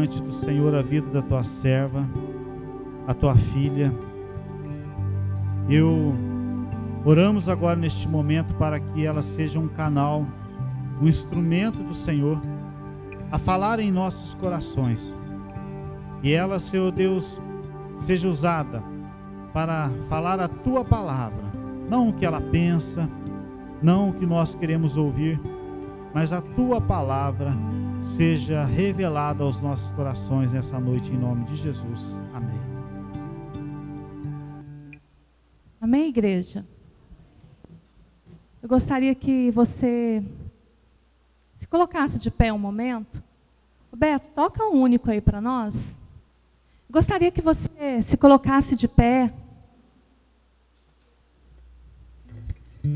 diante do Senhor a vida da tua serva, a tua filha. Eu oramos agora neste momento para que ela seja um canal, um instrumento do Senhor a falar em nossos corações. E ela, Senhor Deus, seja usada para falar a tua palavra, não o que ela pensa, não o que nós queremos ouvir, mas a tua palavra seja revelada aos nossos corações nessa noite, em nome de Jesus. Amém. Amém, igreja? Eu gostaria que você se colocasse de pé um momento. Roberto, toca um único aí para nós. Gostaria que você se colocasse de pé.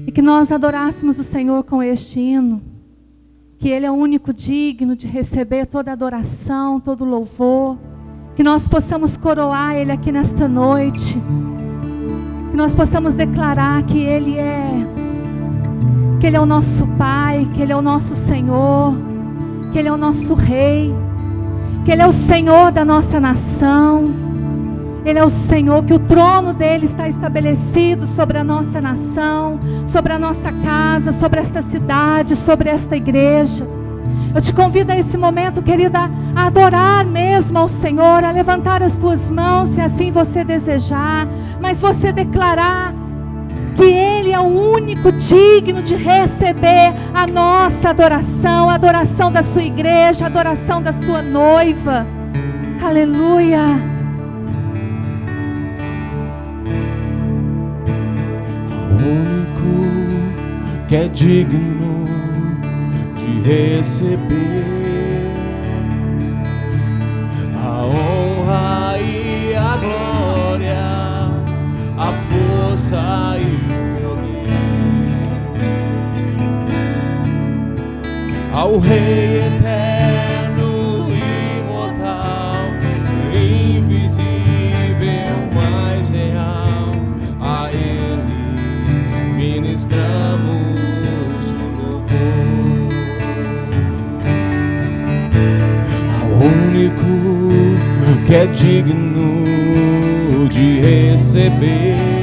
E que nós adorássemos o Senhor com este hino que Ele é o único digno de receber toda adoração, todo louvor, que nós possamos coroar Ele aqui nesta noite, que nós possamos declarar que Ele é, que Ele é o nosso Pai, que Ele é o nosso Senhor, que Ele é o nosso Rei, que Ele é o Senhor da nossa nação. Ele é o Senhor, que o trono dele está estabelecido sobre a nossa nação, sobre a nossa casa, sobre esta cidade, sobre esta igreja. Eu te convido a esse momento, querida, a adorar mesmo ao Senhor, a levantar as tuas mãos, se assim você desejar, mas você declarar que Ele é o único digno de receber a nossa adoração, a adoração da sua igreja, a adoração da sua noiva. Aleluia. Único que é digno de receber a honra e a glória, a força e o poder ao Rei eterno. É digno de receber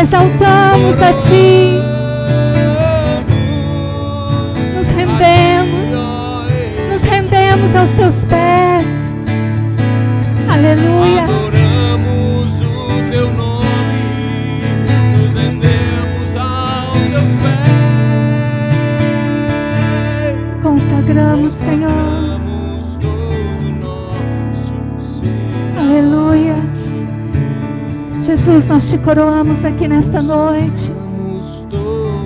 Exaltamos a ti. Nos rendemos. Nos rendemos aos teus pés. Aleluia. Adoramos o teu nome. Jesus, nós te coroamos aqui nesta noite.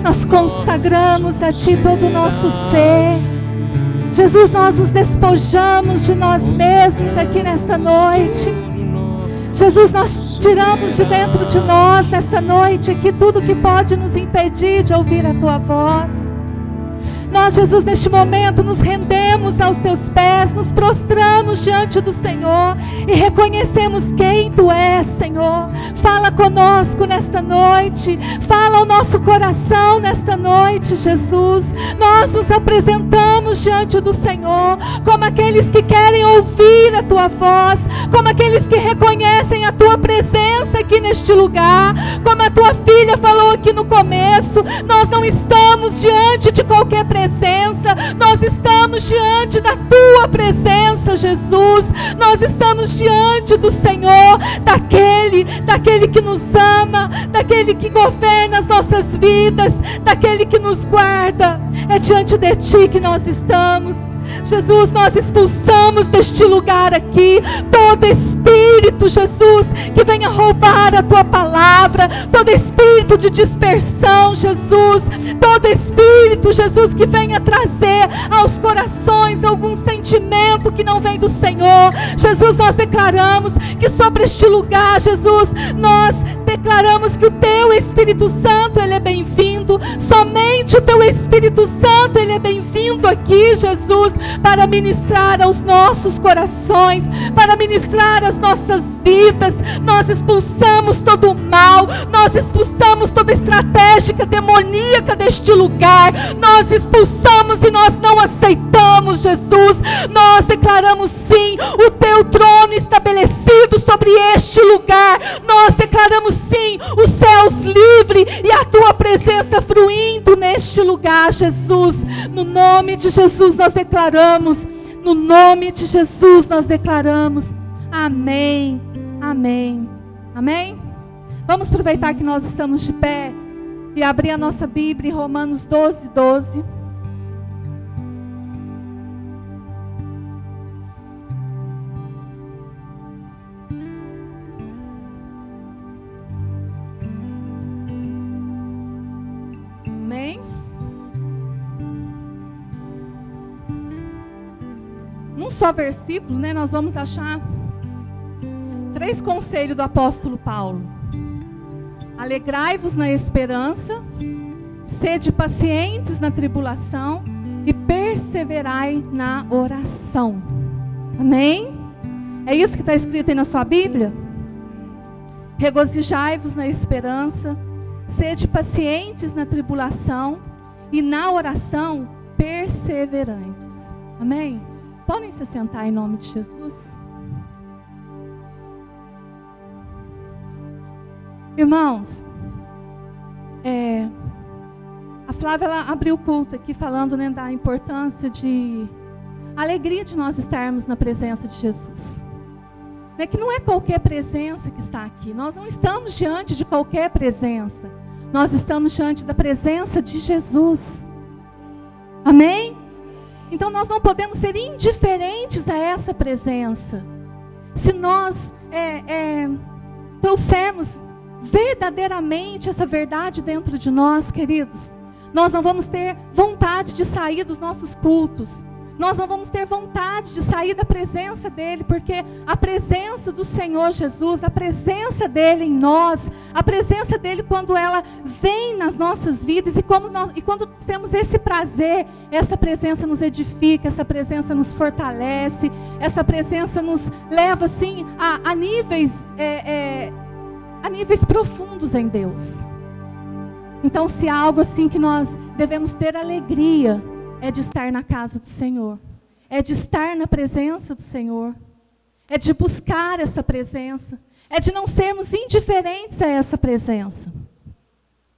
Nós consagramos a Ti todo o nosso ser. Jesus, nós nos despojamos de nós mesmos aqui nesta noite. Jesus, nós tiramos de dentro de nós nesta noite aqui tudo que pode nos impedir de ouvir a Tua voz. Nós, Jesus, neste momento nos rendemos aos teus pés, nos prostramos diante do Senhor e reconhecemos quem tu és, Senhor. Fala conosco nesta noite, fala ao nosso coração nesta noite, Jesus. Nós nos apresentamos diante do Senhor, como aqueles que querem ouvir a tua voz, como aqueles que reconhecem a tua presença aqui neste lugar, como a tua filha falou aqui no começo, nós não estamos diante de qualquer presença, nós estamos diante da tua presença, Jesus. Nós estamos diante do Senhor, daquele, daquele que nos ama, daquele que governa as nossas vidas, daquele que nos guarda. É diante de ti que nós estamos. Jesus, nós expulsamos deste lugar aqui todo espírito, Jesus, que venha roubar a tua palavra, todo espírito de dispersão, Jesus, todo espírito, Jesus, que venha trazer aos corações algum sentimento que não vem do Senhor. Jesus, nós declaramos que sobre este lugar, Jesus, nós declaramos que o teu Espírito Santo, ele é bem-vindo. Somente o teu Espírito Santo, ele é bem-vindo aqui, Jesus, para ministrar aos nossos corações, para ministrar as nossas vidas. Nós expulsamos todo o mal, nós expulsamos toda estratégia demoníaca deste lugar. Nós expulsamos e nós não aceitamos, Jesus. Nós declaramos sim o teu trono estabelecido sobre este lugar. Nós declaramos sim os céus livres e a tua presença fruindo neste lugar, Jesus. No nome de Jesus nós declaramos. No nome de Jesus nós declaramos. Amém. Amém. Amém. Vamos aproveitar que nós estamos de pé e abrir a nossa Bíblia em Romanos 12, 12. Só versículo, né, nós vamos achar três conselhos do apóstolo Paulo. Alegrai-vos na esperança, sede pacientes na tribulação e perseverai na oração. Amém? É isso que está escrito aí na sua Bíblia? Regozijai-vos na esperança, sede pacientes na tribulação e na oração perseverantes. Amém? Podem se sentar em nome de Jesus? Irmãos, é, a Flávia ela abriu o culto aqui falando né, da importância de alegria de nós estarmos na presença de Jesus. É que não é qualquer presença que está aqui. Nós não estamos diante de qualquer presença. Nós estamos diante da presença de Jesus. Amém? Então nós não podemos ser indiferentes a essa presença. Se nós é, é, trouxermos verdadeiramente essa verdade dentro de nós, queridos, nós não vamos ter vontade de sair dos nossos cultos. Nós não vamos ter vontade de sair da presença dEle, porque a presença do Senhor Jesus, a presença dEle em nós, a presença dEle quando ela vem nas nossas vidas e, como nós, e quando temos esse prazer, essa presença nos edifica, essa presença nos fortalece, essa presença nos leva assim a, a níveis é, é, a níveis profundos em Deus. Então, se há algo assim que nós devemos ter alegria, é de estar na casa do Senhor, é de estar na presença do Senhor, é de buscar essa presença, é de não sermos indiferentes a essa presença.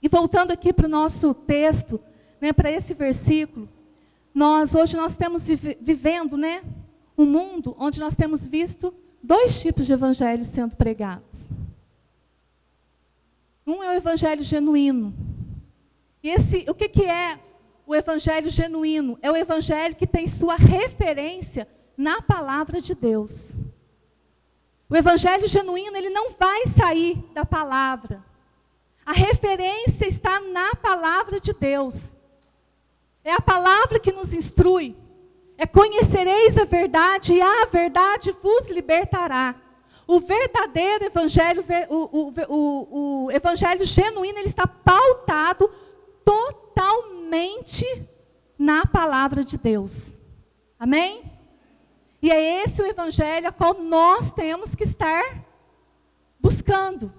E voltando aqui para o nosso texto, né, para esse versículo, nós hoje nós vive, vivendo, né, um mundo onde nós temos visto dois tipos de evangelhos sendo pregados. Um é o evangelho genuíno. E esse, o que, que é o evangelho genuíno? É o evangelho que tem sua referência na palavra de Deus. O evangelho genuíno, ele não vai sair da palavra. A referência está na palavra de Deus. É a palavra que nos instrui. É conhecereis a verdade e a verdade vos libertará. O verdadeiro evangelho, o, o, o, o evangelho genuíno, ele está pautado totalmente na palavra de Deus. Amém? E é esse o evangelho a qual nós temos que estar buscando.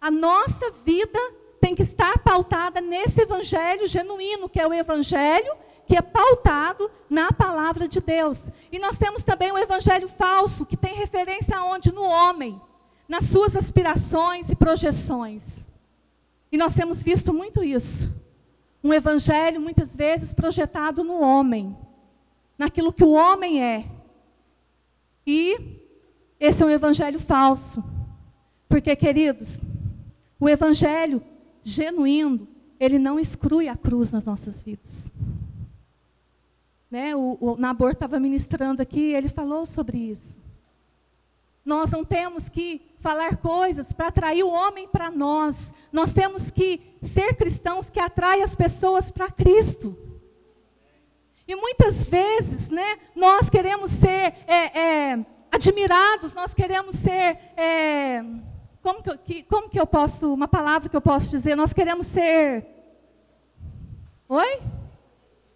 A nossa vida tem que estar pautada nesse evangelho genuíno, que é o evangelho que é pautado na palavra de Deus. E nós temos também o evangelho falso, que tem referência aonde? No homem, nas suas aspirações e projeções. E nós temos visto muito isso. Um evangelho muitas vezes projetado no homem, naquilo que o homem é. E esse é um evangelho falso. Porque, queridos, o evangelho genuíno, ele não exclui a cruz nas nossas vidas. Né? O, o Nabor estava ministrando aqui, ele falou sobre isso. Nós não temos que falar coisas para atrair o homem para nós. Nós temos que ser cristãos que atraem as pessoas para Cristo. E muitas vezes, né, nós queremos ser é, é, admirados, nós queremos ser é, como que, como que eu posso, uma palavra que eu posso dizer? Nós queremos ser. Oi?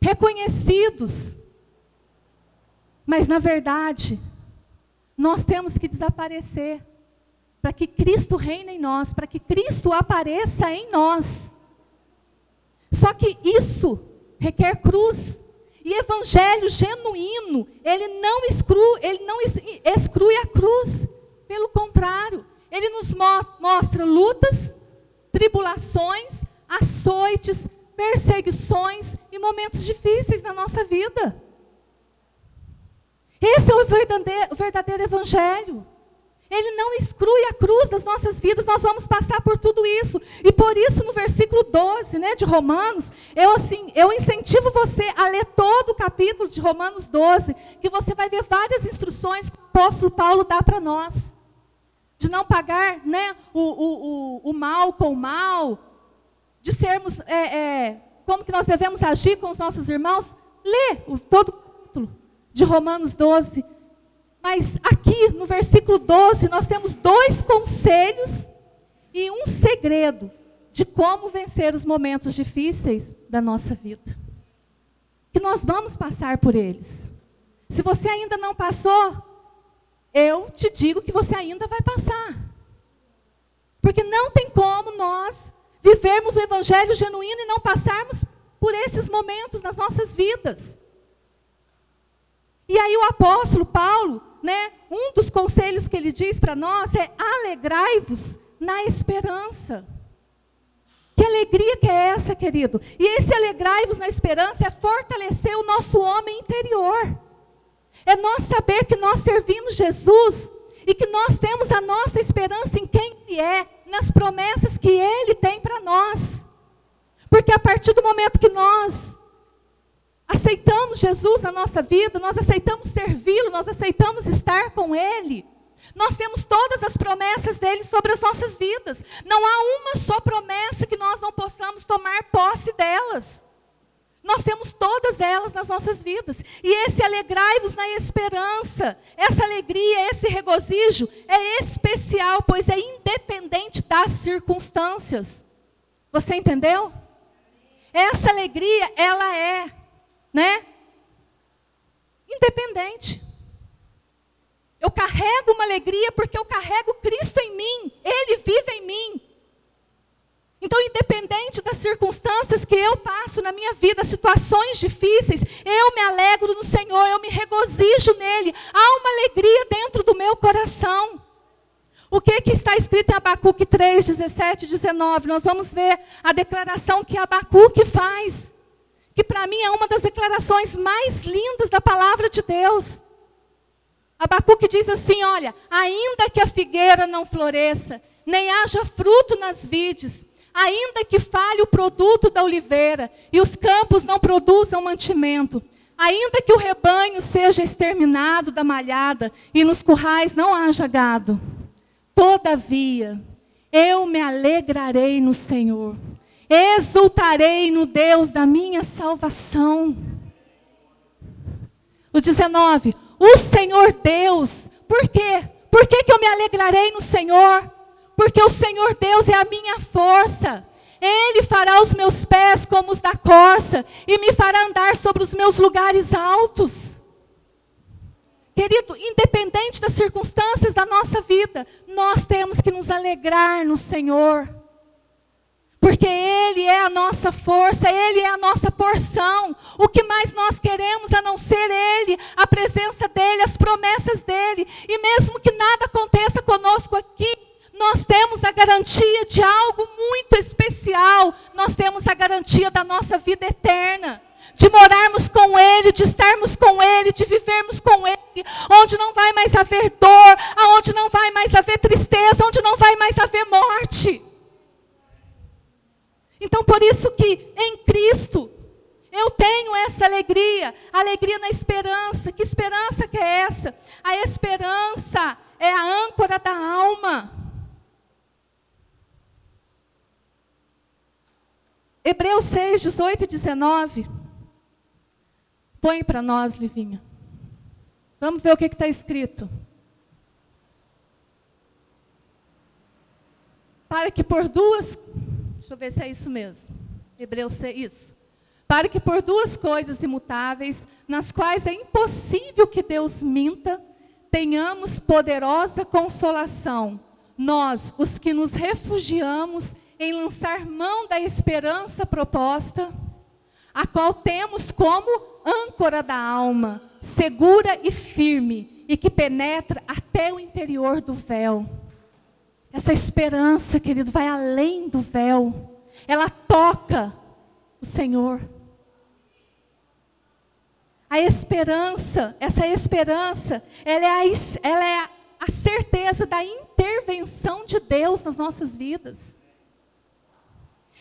Reconhecidos. Mas, na verdade, nós temos que desaparecer. Para que Cristo reine em nós, para que Cristo apareça em nós. Só que isso requer cruz. E evangelho genuíno, ele não exclui, ele não exclui a cruz. Pelo contrário, ele nos mo mostra lutas, tribulações, açoites, perseguições e momentos difíceis na nossa vida. Esse é o verdadeiro, verdadeiro evangelho. Ele não exclui a cruz das nossas vidas, nós vamos passar por tudo isso. E por isso, no versículo 12 né, de Romanos, eu, assim, eu incentivo você a ler todo o capítulo de Romanos 12, que você vai ver várias instruções que o apóstolo Paulo dá para nós de não pagar né, o, o, o, o mal com o mal, de sermos, é, é, como que nós devemos agir com os nossos irmãos, lê o, todo o capítulo de Romanos 12. Mas aqui no versículo 12 nós temos dois conselhos e um segredo de como vencer os momentos difíceis da nossa vida. Que nós vamos passar por eles. Se você ainda não passou, eu te digo que você ainda vai passar. Porque não tem como nós vivermos o evangelho genuíno e não passarmos por estes momentos nas nossas vidas. E aí o apóstolo Paulo, né, um dos conselhos que ele diz para nós é alegrai-vos na esperança. Que alegria que é essa, querido? E esse alegrai-vos na esperança é fortalecer o nosso homem interior. É nós saber que nós servimos Jesus e que nós temos a nossa esperança em quem Ele é, nas promessas que Ele tem para nós. Porque a partir do momento que nós aceitamos Jesus na nossa vida, nós aceitamos servi-lo, nós aceitamos estar com Ele, nós temos todas as promessas dele sobre as nossas vidas. Não há uma só promessa que nós não possamos tomar posse delas. Nós temos todas elas nas nossas vidas. E esse alegrai-vos na esperança, essa alegria, esse regozijo é especial, pois é independente das circunstâncias. Você entendeu? Essa alegria, ela é, né? Independente. Eu carrego uma alegria porque eu carrego Cristo em mim, Ele vive em mim. Então, independente das circunstâncias que eu passo na minha vida, situações difíceis, eu me alegro no Senhor, eu me regozijo nele. Há uma alegria dentro do meu coração. O que, que está escrito em Abacuque 3, 17 e 19? Nós vamos ver a declaração que Abacuque faz. Que para mim é uma das declarações mais lindas da palavra de Deus. Abacuque diz assim: Olha, ainda que a figueira não floresça, nem haja fruto nas vides, ainda que falhe o produto da oliveira e os campos não produzam mantimento, ainda que o rebanho seja exterminado da malhada e nos currais não haja gado, todavia eu me alegrarei no Senhor, exultarei no Deus da minha salvação. O 19, o Senhor Deus, por quê? Por que, que eu me alegrarei no Senhor? porque o Senhor Deus é a minha força. Ele fará os meus pés como os da corça e me fará andar sobre os meus lugares altos. Querido, independente das circunstâncias da nossa vida, nós temos que nos alegrar no Senhor. Porque Ele é a nossa força, Ele é a nossa porção. O que mais nós queremos a não ser Ele, a presença dEle, as promessas dEle. E mesmo que nada aconteça conosco aqui, nós temos a garantia de algo muito especial. Nós temos a garantia da nossa vida eterna. De morarmos com Ele, de estarmos com Ele, de vivermos com Ele, onde não vai mais haver dor, aonde não vai mais haver tristeza, onde não vai mais haver morte. Então, por isso que em Cristo eu tenho essa alegria, alegria na esperança. Que esperança que é essa? A esperança é a âncora da alma. Hebreus 6, 18 e 19. Põe para nós, Livinha. Vamos ver o que está escrito. Para que por duas. Deixa eu ver se é isso mesmo. Hebreus 6, isso. Para que por duas coisas imutáveis, nas quais é impossível que Deus minta, tenhamos poderosa consolação. Nós, os que nos refugiamos em lançar mão da esperança proposta, a qual temos como âncora da alma, segura e firme, e que penetra até o interior do véu. Essa esperança, querido, vai além do véu. Ela toca o Senhor. A esperança, essa esperança, ela é a, ela é a certeza da intervenção de Deus nas nossas vidas.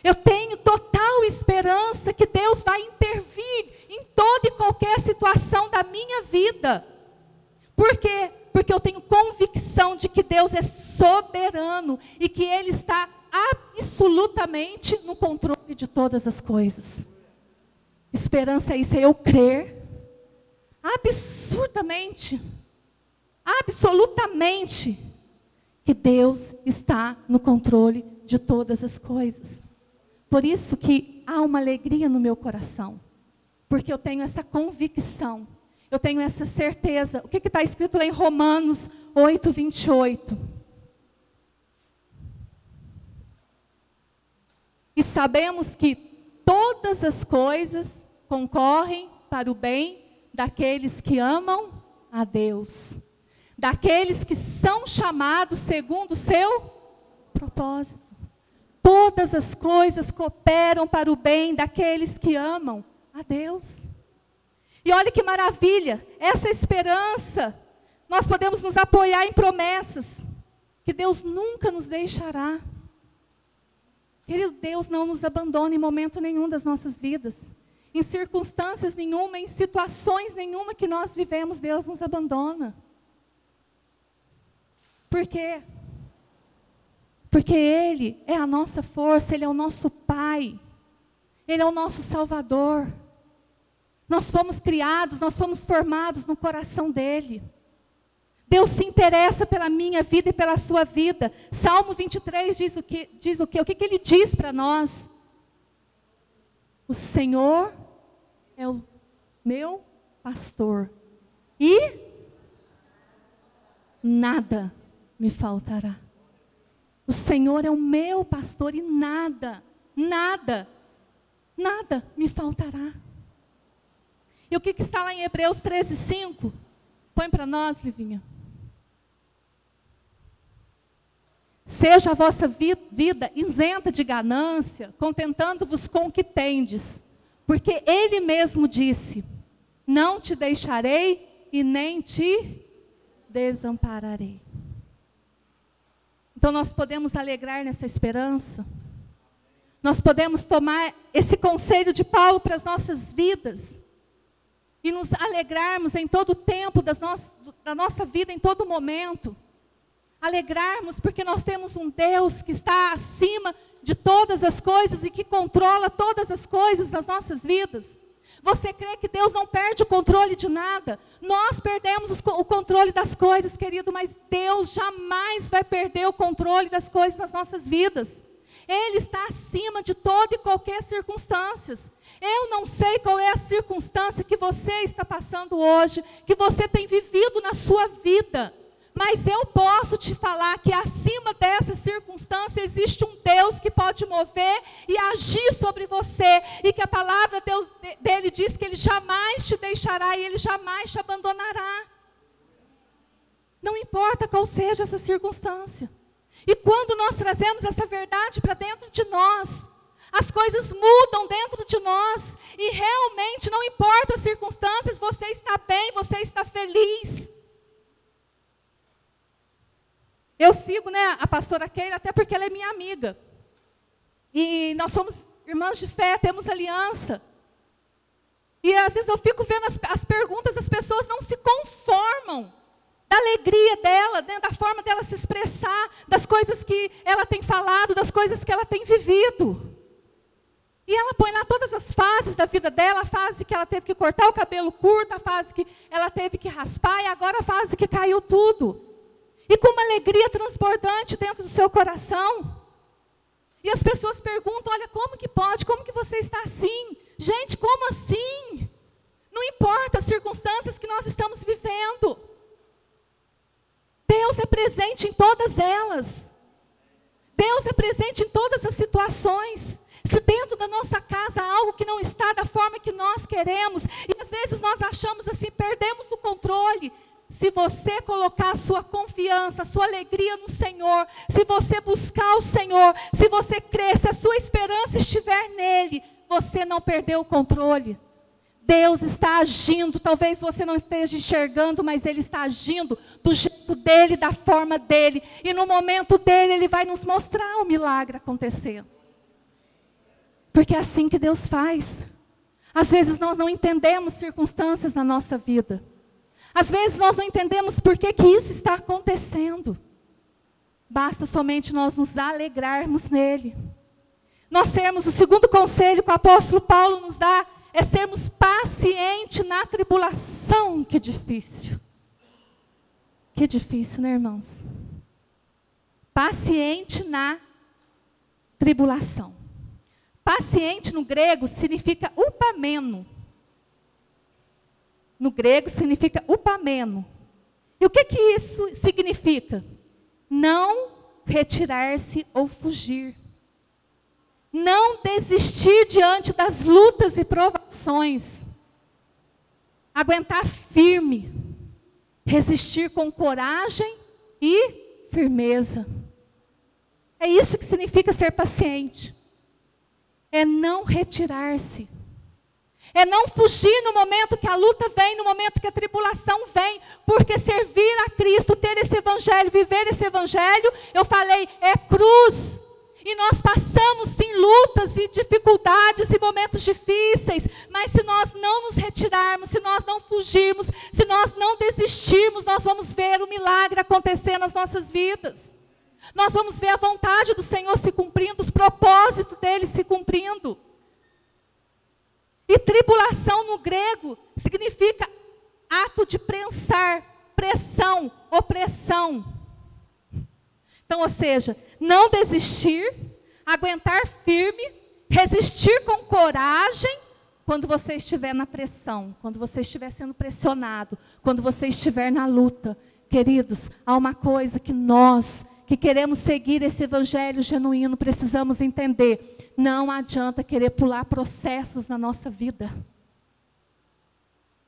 Eu tenho total esperança que Deus vai intervir em toda e qualquer situação da minha vida. Por quê? Porque eu tenho convicção de que Deus é soberano e que Ele está absolutamente no controle de todas as coisas. Esperança é isso, é eu crer absurdamente, absolutamente, que Deus está no controle de todas as coisas. Por isso que há uma alegria no meu coração. Porque eu tenho essa convicção. Eu tenho essa certeza. O que está escrito lá em Romanos 8, 28? E sabemos que todas as coisas concorrem para o bem daqueles que amam a Deus, daqueles que são chamados segundo o seu propósito. Todas as coisas cooperam para o bem daqueles que amam a Deus. E olha que maravilha, essa esperança, nós podemos nos apoiar em promessas, que Deus nunca nos deixará. Querido, Deus não nos abandona em momento nenhum das nossas vidas. Em circunstâncias nenhuma, em situações nenhuma que nós vivemos, Deus nos abandona. Por quê? Porque Ele é a nossa força, Ele é o nosso Pai, Ele é o nosso Salvador. Nós fomos criados, nós fomos formados no coração dEle. Deus se interessa pela minha vida e pela sua vida. Salmo 23 diz o que? Diz o, que? o que, que ele diz para nós? O Senhor é o meu pastor e nada me faltará. O Senhor é o meu pastor e nada, nada, nada me faltará. E o que, que está lá em Hebreus 13, 5? Põe para nós, Livinha. Seja a vossa vida isenta de ganância, contentando-vos com o que tendes. Porque Ele mesmo disse: Não te deixarei e nem te desampararei. Então nós podemos alegrar nessa esperança. Nós podemos tomar esse conselho de Paulo para as nossas vidas. E nos alegrarmos em todo o tempo das da nossa vida, em todo momento. Alegrarmos porque nós temos um Deus que está acima de todas as coisas e que controla todas as coisas nas nossas vidas. Você crê que Deus não perde o controle de nada? Nós perdemos o controle das coisas, querido, mas Deus jamais vai perder o controle das coisas nas nossas vidas. Ele está acima de toda e qualquer circunstância. Eu não sei qual é a circunstância que você está passando hoje, que você tem vivido na sua vida. Mas eu posso te falar que acima dessa circunstância existe um Deus que pode mover e agir sobre você. E que a palavra Deus, dele diz que ele jamais te deixará e ele jamais te abandonará. Não importa qual seja essa circunstância. E quando nós trazemos essa verdade para dentro de nós, as coisas mudam dentro de nós. E realmente não importa as circunstâncias, você está bem, você está feliz. Eu sigo né, a pastora Keila até porque ela é minha amiga. E nós somos irmãs de fé, temos aliança. E às vezes eu fico vendo as, as perguntas, as pessoas não se conformam da alegria dela, né, da forma dela se expressar, das coisas que ela tem falado, das coisas que ela tem vivido. E ela põe lá todas as fases da vida dela, a fase que ela teve que cortar o cabelo curto, a fase que ela teve que raspar, e agora a fase que caiu tudo. E com uma alegria transbordante dentro do seu coração. E as pessoas perguntam: olha, como que pode? Como que você está assim? Gente, como assim? Não importa as circunstâncias que nós estamos vivendo. Deus é presente em todas elas. Deus é presente em todas as situações. Se dentro da nossa casa há algo que não está da forma que nós queremos, e às vezes nós achamos assim, perdemos o controle, se você colocar a sua confiança, a sua alegria no Senhor, se você buscar o Senhor, se você crer, se a sua esperança estiver nele, você não perdeu o controle. Deus está agindo, talvez você não esteja enxergando, mas Ele está agindo do jeito dele, da forma dele, e no momento dele, Ele vai nos mostrar o milagre acontecendo. Porque é assim que Deus faz. Às vezes nós não entendemos circunstâncias na nossa vida. Às vezes nós não entendemos por que, que isso está acontecendo. Basta somente nós nos alegrarmos nele. Nós sermos, o segundo conselho que o apóstolo Paulo nos dá, é sermos pacientes na tribulação. Que difícil. Que difícil, né, irmãos? Paciente na tribulação. Paciente no grego significa upameno no grego significa upameno. E o que, que isso significa? Não retirar-se ou fugir. Não desistir diante das lutas e provações. Aguentar firme. Resistir com coragem e firmeza. É isso que significa ser paciente. É não retirar-se é não fugir no momento que a luta vem, no momento que a tribulação vem, porque servir a Cristo, ter esse evangelho, viver esse evangelho, eu falei, é cruz. E nós passamos sim lutas e dificuldades e momentos difíceis, mas se nós não nos retirarmos, se nós não fugirmos, se nós não desistirmos, nós vamos ver o milagre acontecer nas nossas vidas. Nós vamos ver a vontade do Senhor se cumprindo, os propósitos dele se cumprindo. E tribulação no grego significa ato de prensar, pressão, opressão. Então, ou seja, não desistir, aguentar firme, resistir com coragem quando você estiver na pressão, quando você estiver sendo pressionado, quando você estiver na luta. Queridos, há uma coisa que nós que queremos seguir esse evangelho genuíno precisamos entender não adianta querer pular processos na nossa vida.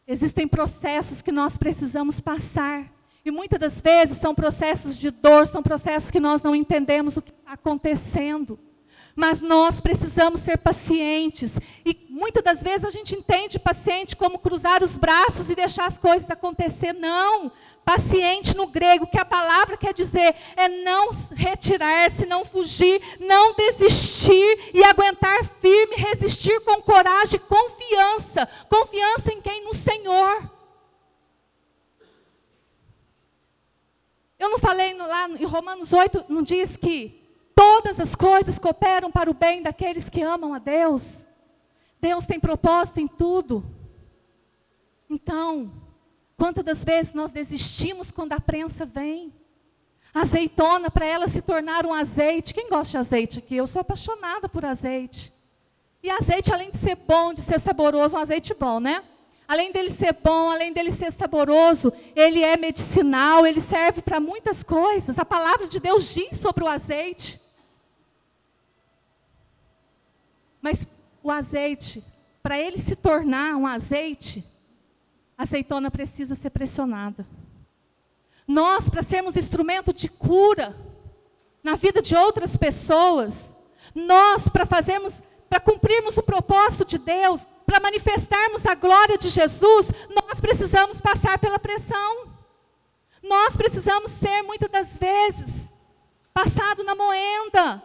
Existem processos que nós precisamos passar. E muitas das vezes são processos de dor, são processos que nós não entendemos o que está acontecendo. Mas nós precisamos ser pacientes. E muitas das vezes a gente entende paciente como cruzar os braços e deixar as coisas acontecer. Não. Paciente no grego, que a palavra quer dizer é não retirar-se, não fugir, não desistir e aguentar firme, resistir com coragem, confiança. Confiança em quem? No Senhor. Eu não falei no, lá em Romanos 8, não diz que todas as coisas cooperam para o bem daqueles que amam a Deus? Deus tem propósito em tudo. Então, Quantas das vezes nós desistimos quando a prensa vem? Azeitona, para ela se tornar um azeite. Quem gosta de azeite aqui? Eu sou apaixonada por azeite. E azeite, além de ser bom, de ser saboroso, um azeite bom, né? Além dele ser bom, além dele ser saboroso, ele é medicinal, ele serve para muitas coisas. A palavra de Deus diz sobre o azeite. Mas o azeite, para ele se tornar um azeite, a azeitona precisa ser pressionada. Nós, para sermos instrumento de cura na vida de outras pessoas, nós, para fazermos, para cumprirmos o propósito de Deus, para manifestarmos a glória de Jesus, nós precisamos passar pela pressão. Nós precisamos ser, muitas das vezes, passado na moenda.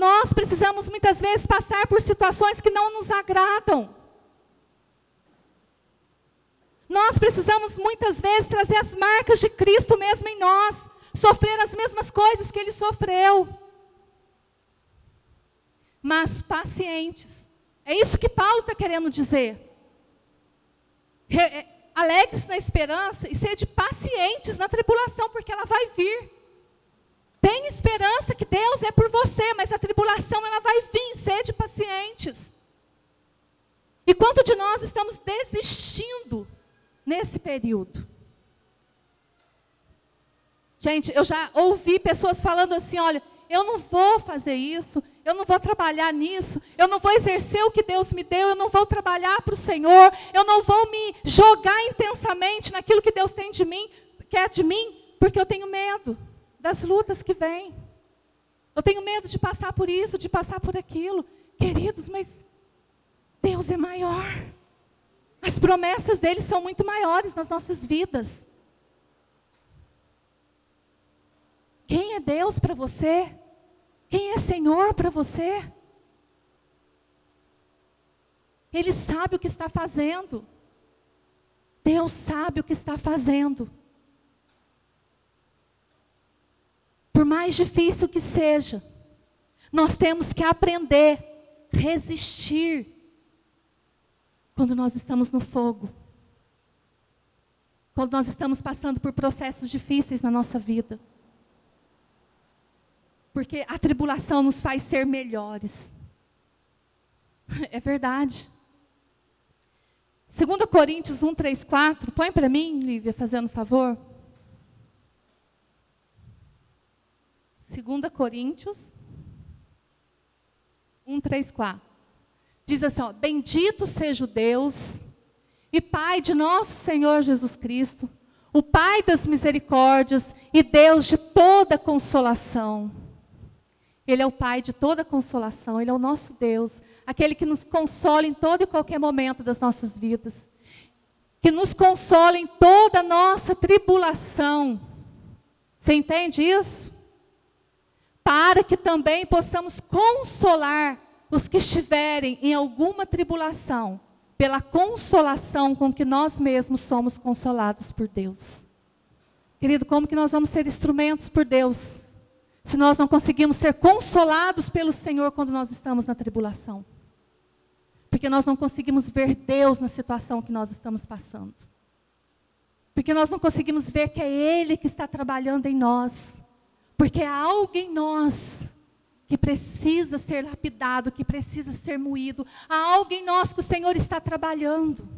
Nós precisamos muitas vezes passar por situações que não nos agradam. Nós precisamos muitas vezes trazer as marcas de Cristo mesmo em nós, sofrer as mesmas coisas que ele sofreu. Mas pacientes. É isso que Paulo está querendo dizer. É, alegre-se na esperança e sede pacientes na tribulação, porque ela vai vir. Tem esperança que Deus é por você, mas a tribulação ela vai vir, sede pacientes. E quanto de nós estamos desistindo nesse período. Gente, eu já ouvi pessoas falando assim: olha, eu não vou fazer isso, eu não vou trabalhar nisso, eu não vou exercer o que Deus me deu, eu não vou trabalhar para o Senhor, eu não vou me jogar intensamente naquilo que Deus tem de mim, quer de mim, porque eu tenho medo das lutas que vêm. Eu tenho medo de passar por isso, de passar por aquilo. Queridos, mas Deus é maior. As promessas dele são muito maiores nas nossas vidas. Quem é Deus para você? Quem é Senhor para você? Ele sabe o que está fazendo. Deus sabe o que está fazendo. Por mais difícil que seja, nós temos que aprender a resistir quando nós estamos no fogo. Quando nós estamos passando por processos difíceis na nossa vida. Porque a tribulação nos faz ser melhores. É verdade. 2 Coríntios 1, 3, 4. Põe para mim, Lívia, fazendo favor. 2 Coríntios 1, 3, 4. Diz assim: ó, Bendito seja o Deus e Pai de nosso Senhor Jesus Cristo, o Pai das misericórdias e Deus de toda consolação. Ele é o Pai de toda consolação, Ele é o nosso Deus, aquele que nos consola em todo e qualquer momento das nossas vidas, que nos consola em toda a nossa tribulação. Você entende isso? Para que também possamos consolar os que estiverem em alguma tribulação, pela consolação com que nós mesmos somos consolados por Deus. Querido, como que nós vamos ser instrumentos por Deus, se nós não conseguimos ser consolados pelo Senhor quando nós estamos na tribulação? Porque nós não conseguimos ver Deus na situação que nós estamos passando. Porque nós não conseguimos ver que é Ele que está trabalhando em nós. Porque há algo em nós que precisa ser lapidado, que precisa ser moído. Há algo em nós que o Senhor está trabalhando.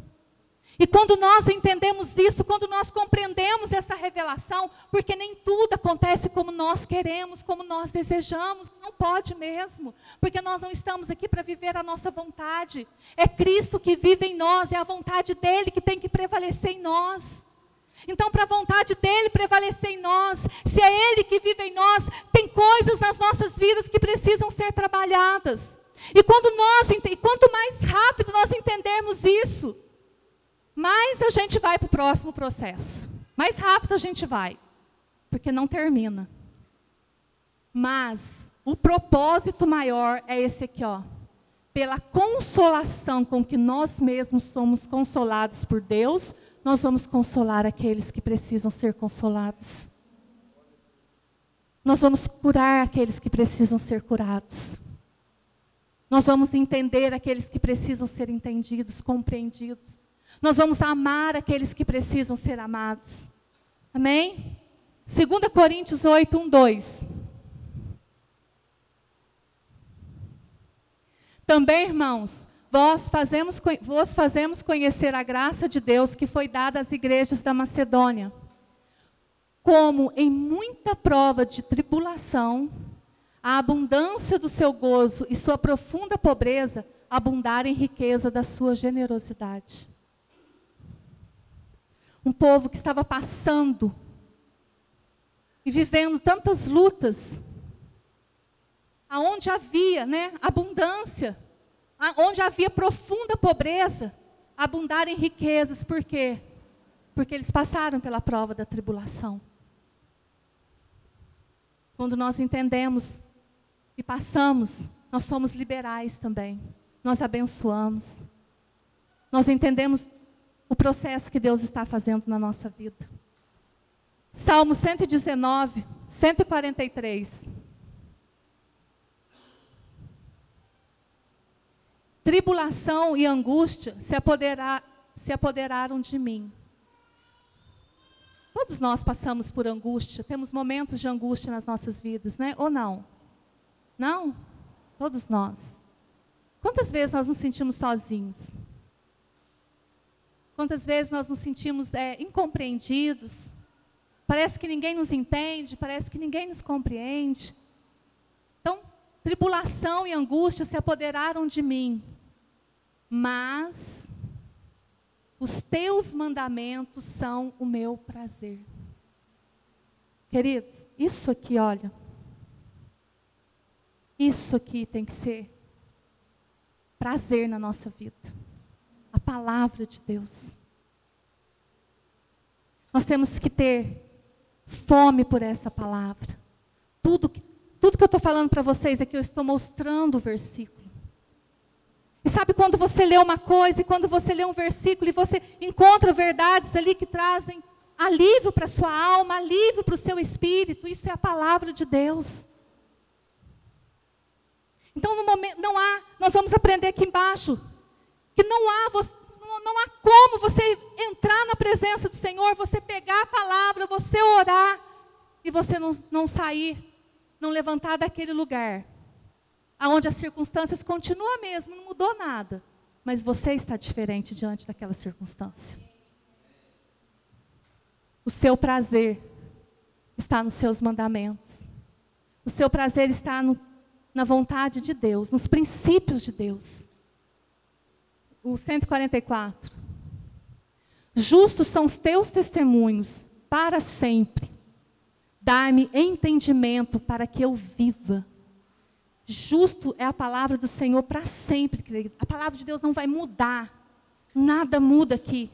E quando nós entendemos isso, quando nós compreendemos essa revelação, porque nem tudo acontece como nós queremos, como nós desejamos, não pode mesmo, porque nós não estamos aqui para viver a nossa vontade. É Cristo que vive em nós, é a vontade dele que tem que prevalecer em nós. Então, para a vontade dele prevalecer em nós, se é ele que vive em nós, tem coisas nas nossas vidas que precisam ser trabalhadas. E quando nós, e quanto mais rápido nós entendermos isso, mais a gente vai para o próximo processo. Mais rápido a gente vai, porque não termina. Mas o propósito maior é esse aqui, ó. Pela consolação com que nós mesmos somos consolados por Deus, nós vamos consolar aqueles que precisam ser consolados. Nós vamos curar aqueles que precisam ser curados. Nós vamos entender aqueles que precisam ser entendidos, compreendidos. Nós vamos amar aqueles que precisam ser amados. Amém? 2 Coríntios 8, 1, 2. Também, irmãos, vós fazemos, vos fazemos conhecer a graça de Deus que foi dada às igrejas da Macedônia. Como em muita prova de tribulação, a abundância do seu gozo e sua profunda pobreza abundarem em riqueza da sua generosidade. Um povo que estava passando e vivendo tantas lutas, aonde havia, né, abundância, onde havia profunda pobreza, abundar em riquezas, por quê? Porque eles passaram pela prova da tribulação. Quando nós entendemos e passamos, nós somos liberais também. Nós abençoamos. Nós entendemos o processo que Deus está fazendo na nossa vida. Salmo 119, 143. Tribulação e angústia se, apoderar, se apoderaram de mim. Todos nós passamos por angústia, temos momentos de angústia nas nossas vidas, né? Ou não? Não? Todos nós. Quantas vezes nós nos sentimos sozinhos? Quantas vezes nós nos sentimos é, incompreendidos? Parece que ninguém nos entende, parece que ninguém nos compreende. Então, tribulação e angústia se apoderaram de mim. Mas os teus mandamentos são o meu prazer. Queridos, isso aqui, olha. Isso aqui tem que ser prazer na nossa vida. A palavra de Deus. Nós temos que ter fome por essa palavra. Tudo, tudo que eu estou falando para vocês aqui, eu estou mostrando o versículo. E sabe quando você lê uma coisa e quando você lê um versículo e você encontra verdades ali que trazem alívio para a sua alma, alívio para o seu espírito, isso é a palavra de Deus. Então, no momento, não há, nós vamos aprender aqui embaixo, que não há, não há como você entrar na presença do Senhor, você pegar a palavra, você orar, e você não, não sair, não levantar daquele lugar, aonde as circunstâncias continuam a mesma, não mudou nada, mas você está diferente diante daquela circunstância. O seu prazer está nos seus mandamentos. O seu prazer está no, na vontade de Deus, nos princípios de Deus o 144. Justos são os teus testemunhos para sempre. Dá-me entendimento para que eu viva. Justo é a palavra do Senhor para sempre, querido. A palavra de Deus não vai mudar. Nada muda aqui.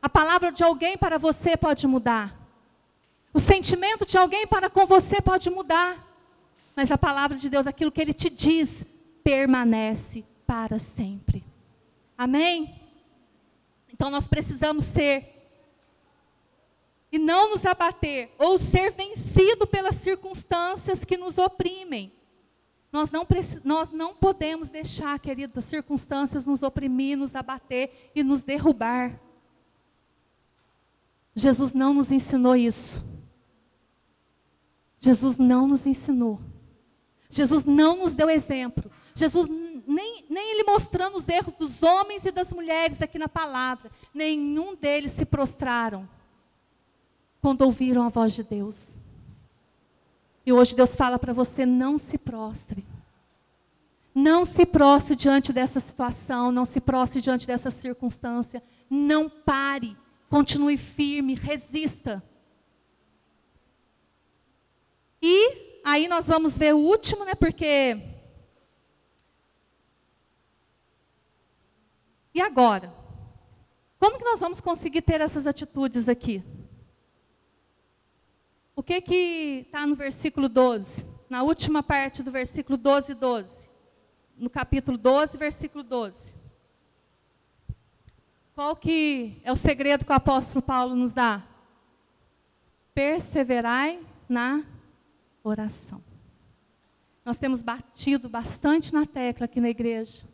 A palavra de alguém para você pode mudar. O sentimento de alguém para com você pode mudar. Mas a palavra de Deus, aquilo que ele te diz, permanece para sempre. Amém? Então nós precisamos ser e não nos abater ou ser vencido pelas circunstâncias que nos oprimem. Nós não, nós não podemos deixar, querido, as circunstâncias nos oprimir, nos abater e nos derrubar. Jesus não nos ensinou isso. Jesus não nos ensinou. Jesus não nos deu exemplo. Jesus nem, nem ele mostrando os erros dos homens e das mulheres aqui na palavra, nenhum deles se prostraram quando ouviram a voz de Deus. E hoje Deus fala para você: não se prostre. Não se prostre diante dessa situação, não se prostre diante dessa circunstância. Não pare, continue firme, resista. E aí nós vamos ver o último, né? Porque E agora? Como que nós vamos conseguir ter essas atitudes aqui? O que que está no versículo 12? Na última parte do versículo 12 e 12. No capítulo 12, versículo 12. Qual que é o segredo que o apóstolo Paulo nos dá? Perseverai na oração. Nós temos batido bastante na tecla aqui na igreja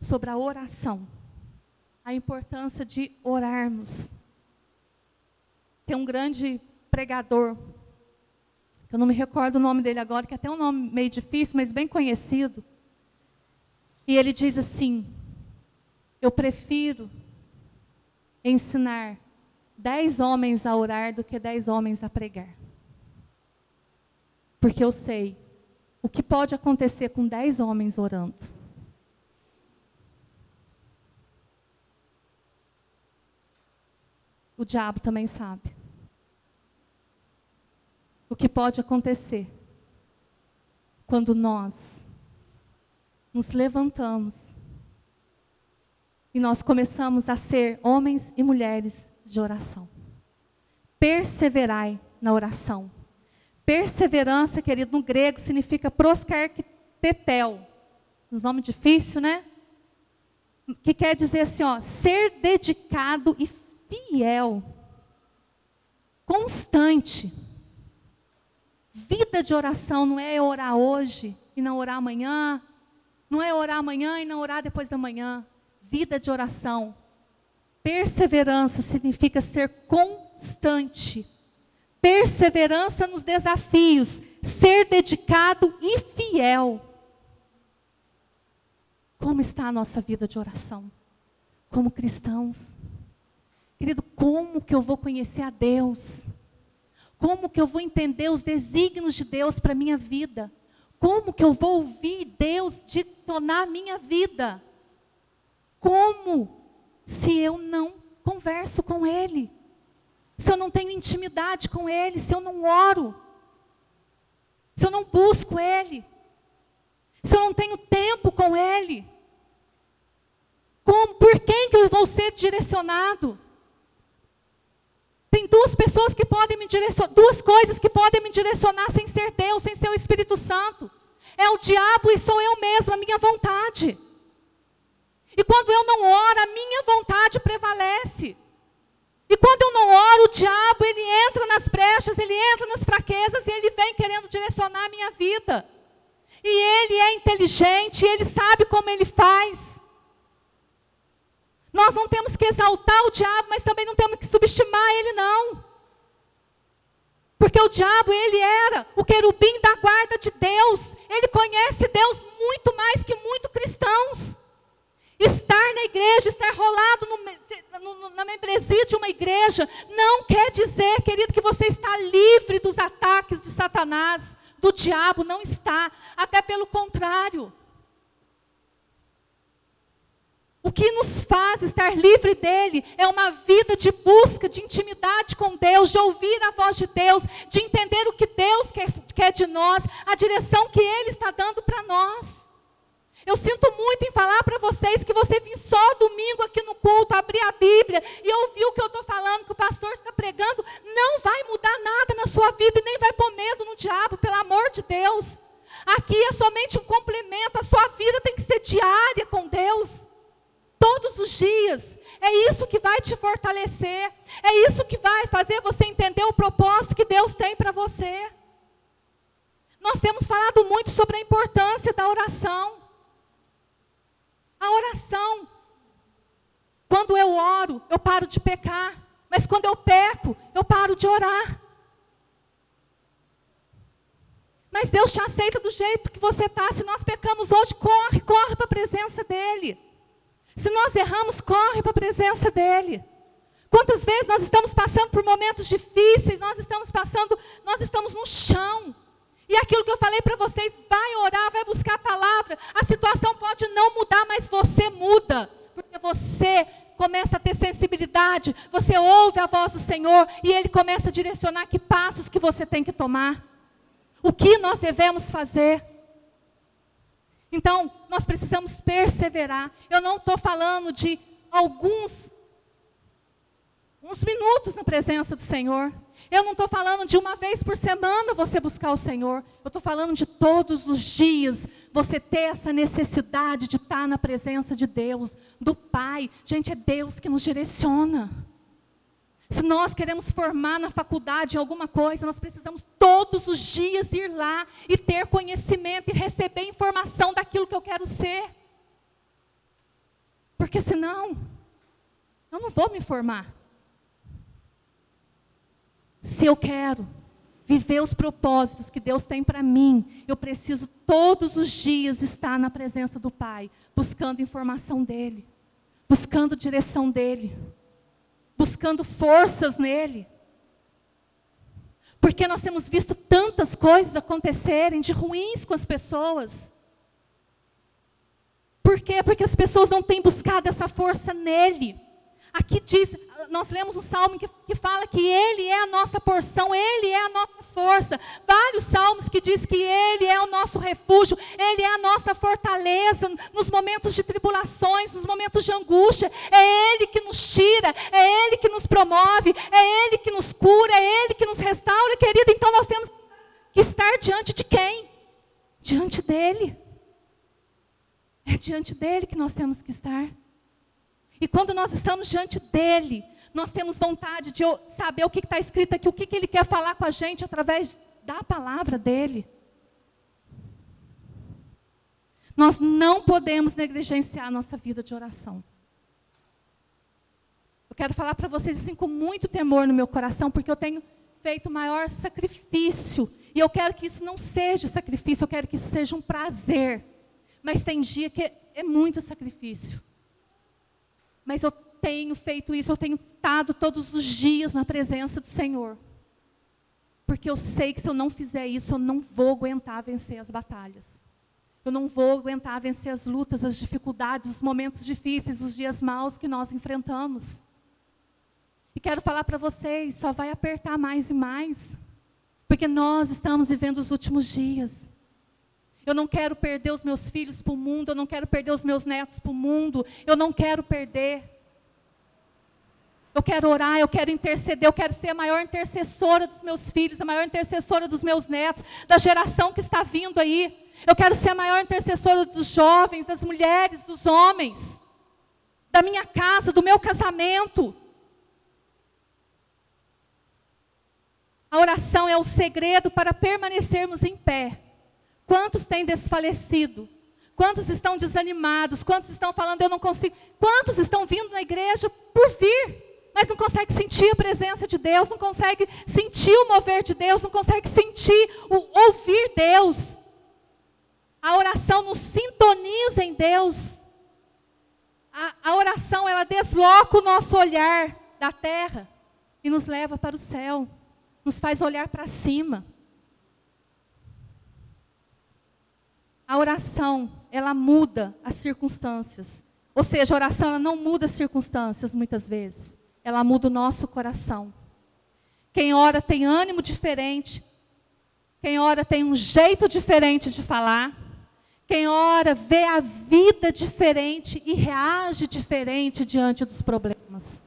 sobre a oração, a importância de orarmos. Tem um grande pregador, que eu não me recordo o nome dele agora, que é até um nome meio difícil, mas bem conhecido. E ele diz assim: Eu prefiro ensinar dez homens a orar do que dez homens a pregar. Porque eu sei o que pode acontecer com dez homens orando. O diabo também sabe. O que pode acontecer quando nós nos levantamos e nós começamos a ser homens e mulheres de oração. Perseverai na oração. Perseverança, querido, no grego significa proscartetel. Um nome difícil, né? Que quer dizer assim, ó, ser dedicado e fiel, constante. Vida de oração não é orar hoje e não orar amanhã, não é orar amanhã e não orar depois da manhã. Vida de oração. Perseverança significa ser constante. Perseverança nos desafios, ser dedicado e fiel. Como está a nossa vida de oração? Como cristãos? Querido, como que eu vou conhecer a Deus? Como que eu vou entender os desígnios de Deus para minha vida? Como que eu vou ouvir Deus ditonar minha vida? Como se eu não converso com Ele? Se eu não tenho intimidade com Ele? Se eu não oro? Se eu não busco Ele? Se eu não tenho tempo com Ele? Como, por quem que eu vou ser direcionado? Tem duas pessoas que podem me direcionar, duas coisas que podem me direcionar sem ser Deus, sem ser o Espírito Santo. É o diabo e sou eu mesma, a minha vontade. E quando eu não oro, a minha vontade prevalece. E quando eu não oro, o diabo, ele entra nas brechas, ele entra nas fraquezas e ele vem querendo direcionar a minha vida. E ele é inteligente, ele sabe como ele faz. Nós não temos que exaltar o diabo, mas também não temos que subestimar ele, não. Porque o diabo, ele era o querubim da guarda de Deus. Ele conhece Deus muito mais que muitos cristãos. Estar na igreja, estar rolado no, no, na membresia de uma igreja, não quer dizer, querido, que você está livre dos ataques de Satanás, do diabo. Não está. Até pelo contrário. O que nos faz estar livre dele é uma vida de busca, de intimidade com Deus, de ouvir a voz de Deus, de entender o que Deus quer, quer de nós, a direção que Ele está dando para nós. Eu sinto muito em falar para vocês que você vir só domingo aqui no culto, abrir a Bíblia e ouvir o que eu estou falando, que o pastor está pregando, não vai mudar nada na sua vida e nem vai pôr medo no diabo, pelo amor de Deus. Aqui é somente um complemento, a sua vida tem que ser diária com Deus todos os dias. É isso que vai te fortalecer. É isso que vai fazer você entender o propósito que Deus tem para você. Nós temos falado muito sobre a importância da oração. A oração. Quando eu oro, eu paro de pecar. Mas quando eu peco, eu paro de orar. Mas Deus te aceita do jeito que você está. Se nós pecamos hoje, corre, corre para a presença dEle. Se nós erramos, corre para a presença dEle. Quantas vezes nós estamos passando por momentos difíceis, nós estamos passando, nós estamos no chão. E aquilo que eu falei para vocês, vai orar, vai buscar a palavra. A situação pode não mudar, mas você muda. Porque você começa a ter sensibilidade, você ouve a voz do Senhor e Ele começa a direcionar que passos que você tem que tomar. O que nós devemos fazer. Então, nós precisamos perseverar. Eu não estou falando de alguns uns minutos na presença do Senhor. Eu não estou falando de uma vez por semana você buscar o Senhor. Eu estou falando de todos os dias você ter essa necessidade de estar na presença de Deus, do Pai. Gente, é Deus que nos direciona. Se nós queremos formar na faculdade alguma coisa, nós precisamos todos os dias ir lá e ter conhecimento e receber informação daquilo que eu quero ser. Porque senão, eu não vou me formar. Se eu quero viver os propósitos que Deus tem para mim, eu preciso todos os dias estar na presença do Pai, buscando informação dEle, buscando direção dEle, buscando forças nele. Porque nós temos visto tantas coisas acontecerem de ruins com as pessoas. Por quê? Porque as pessoas não têm buscado essa força nele. Aqui diz, nós lemos um salmo que, que fala que Ele é a nossa porção, Ele é a nossa força. Vários salmos que diz que Ele é o nosso refúgio, Ele é a nossa fortaleza nos momentos de tribulações, nos momentos de angústia. É Ele que nos tira, é Ele que nos promove, é Ele que nos cura, é Ele que nos restaura, querido. Então nós temos que estar diante de quem? Diante dEle. É diante dEle que nós temos que estar. E quando nós estamos diante dEle, nós temos vontade de saber o que está escrito aqui, o que, que Ele quer falar com a gente através da palavra dEle. Nós não podemos negligenciar a nossa vida de oração. Eu quero falar para vocês assim com muito temor no meu coração, porque eu tenho feito o maior sacrifício. E eu quero que isso não seja sacrifício, eu quero que isso seja um prazer. Mas tem dia que é muito sacrifício. Mas eu tenho feito isso, eu tenho estado todos os dias na presença do Senhor. Porque eu sei que se eu não fizer isso, eu não vou aguentar vencer as batalhas. Eu não vou aguentar vencer as lutas, as dificuldades, os momentos difíceis, os dias maus que nós enfrentamos. E quero falar para vocês, só vai apertar mais e mais. Porque nós estamos vivendo os últimos dias. Eu não quero perder os meus filhos para o mundo, eu não quero perder os meus netos para o mundo, eu não quero perder. Eu quero orar, eu quero interceder, eu quero ser a maior intercessora dos meus filhos, a maior intercessora dos meus netos, da geração que está vindo aí. Eu quero ser a maior intercessora dos jovens, das mulheres, dos homens, da minha casa, do meu casamento. A oração é o segredo para permanecermos em pé. Quantos têm desfalecido? Quantos estão desanimados? Quantos estão falando, eu não consigo? Quantos estão vindo na igreja por vir? Mas não consegue sentir a presença de Deus, não consegue sentir o mover de Deus, não consegue sentir o ouvir Deus. A oração nos sintoniza em Deus. A, a oração, ela desloca o nosso olhar da terra e nos leva para o céu, nos faz olhar para cima. A oração, ela muda as circunstâncias. Ou seja, a oração ela não muda as circunstâncias muitas vezes. Ela muda o nosso coração. Quem ora tem ânimo diferente. Quem ora tem um jeito diferente de falar. Quem ora vê a vida diferente e reage diferente diante dos problemas.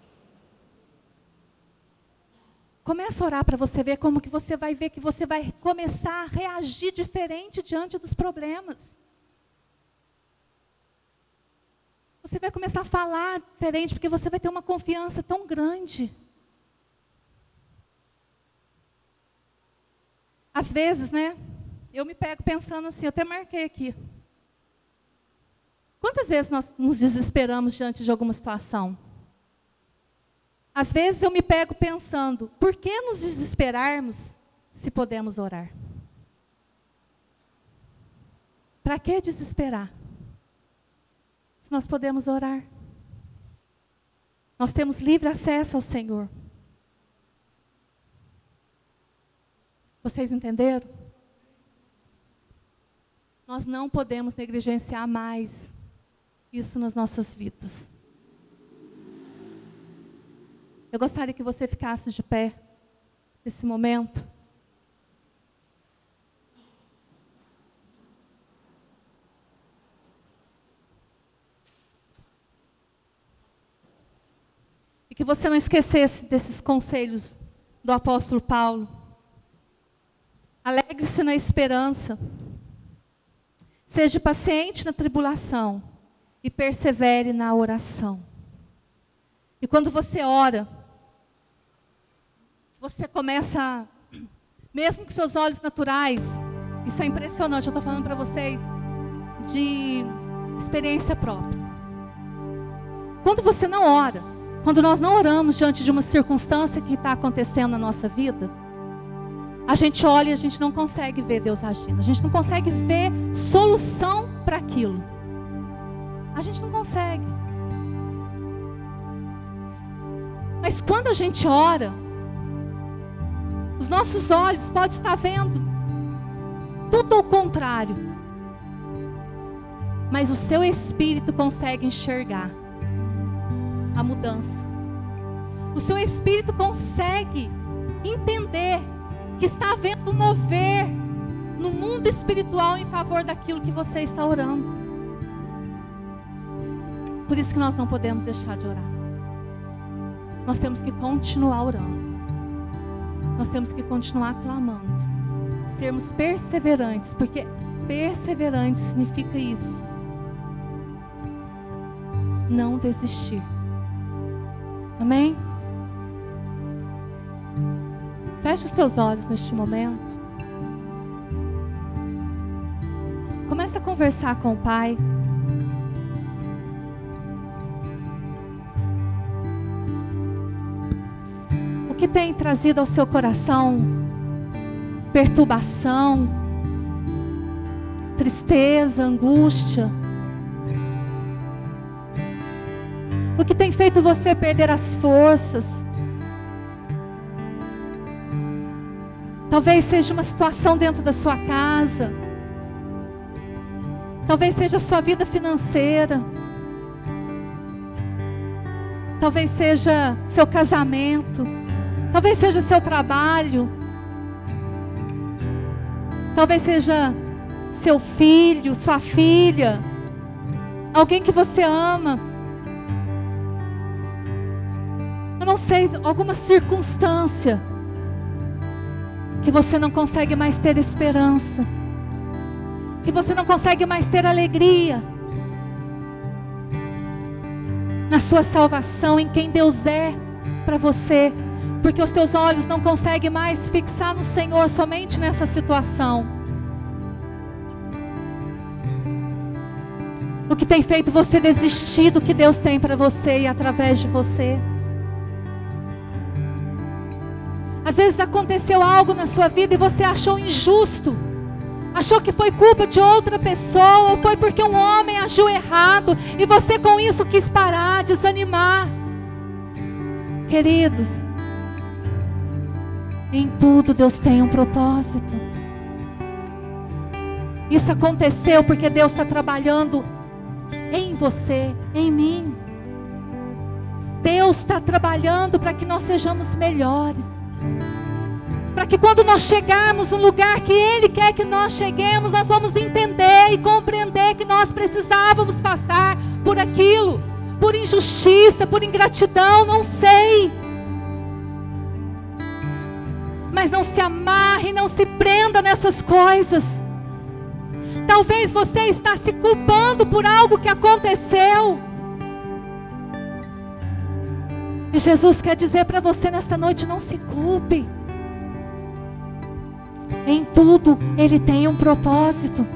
Começa a orar para você ver como que você vai ver que você vai começar a reagir diferente diante dos problemas. Você vai começar a falar diferente, porque você vai ter uma confiança tão grande. Às vezes, né? Eu me pego pensando assim, eu até marquei aqui. Quantas vezes nós nos desesperamos diante de alguma situação? Às vezes eu me pego pensando, por que nos desesperarmos se podemos orar? Para que desesperar? Se nós podemos orar. Nós temos livre acesso ao Senhor. Vocês entenderam? Nós não podemos negligenciar mais isso nas nossas vidas. Eu gostaria que você ficasse de pé nesse momento. E que você não esquecesse desses conselhos do apóstolo Paulo. Alegre-se na esperança. Seja paciente na tribulação e persevere na oração. E quando você ora, você começa, mesmo que seus olhos naturais, isso é impressionante, eu estou falando para vocês de experiência própria. Quando você não ora, quando nós não oramos diante de uma circunstância que está acontecendo na nossa vida, a gente olha e a gente não consegue ver Deus agindo. A gente não consegue ver solução para aquilo. A gente não consegue. Mas quando a gente ora, os nossos olhos podem estar vendo tudo ao contrário. Mas o seu espírito consegue enxergar a mudança. O seu espírito consegue entender que está havendo mover no mundo espiritual em favor daquilo que você está orando. Por isso que nós não podemos deixar de orar. Nós temos que continuar orando. Nós temos que continuar clamando. Sermos perseverantes, porque perseverante significa isso. Não desistir. Amém? Feche os teus olhos neste momento. Comece a conversar com o Pai. Que tem trazido ao seu coração perturbação, tristeza, angústia? O que tem feito você perder as forças? Talvez seja uma situação dentro da sua casa. Talvez seja a sua vida financeira. Talvez seja seu casamento. Talvez seja seu trabalho. Talvez seja seu filho, sua filha. Alguém que você ama. Eu não sei, alguma circunstância que você não consegue mais ter esperança, que você não consegue mais ter alegria na sua salvação, em quem Deus é para você, porque os teus olhos não conseguem mais fixar no Senhor somente nessa situação. O que tem feito você desistir do que Deus tem para você e através de você? Às vezes aconteceu algo na sua vida e você achou injusto. Achou que foi culpa de outra pessoa, ou foi porque um homem agiu errado e você com isso quis parar, desanimar. Queridos, em tudo Deus tem um propósito. Isso aconteceu porque Deus está trabalhando em você, em mim. Deus está trabalhando para que nós sejamos melhores para que quando nós chegarmos no lugar que Ele quer que nós cheguemos, nós vamos entender e compreender que nós precisávamos passar por aquilo, por injustiça, por ingratidão, não sei. Mas não se amarre, não se prenda nessas coisas. Talvez você está se culpando por algo que aconteceu. E Jesus quer dizer para você nesta noite: não se culpe. Em tudo Ele tem um propósito.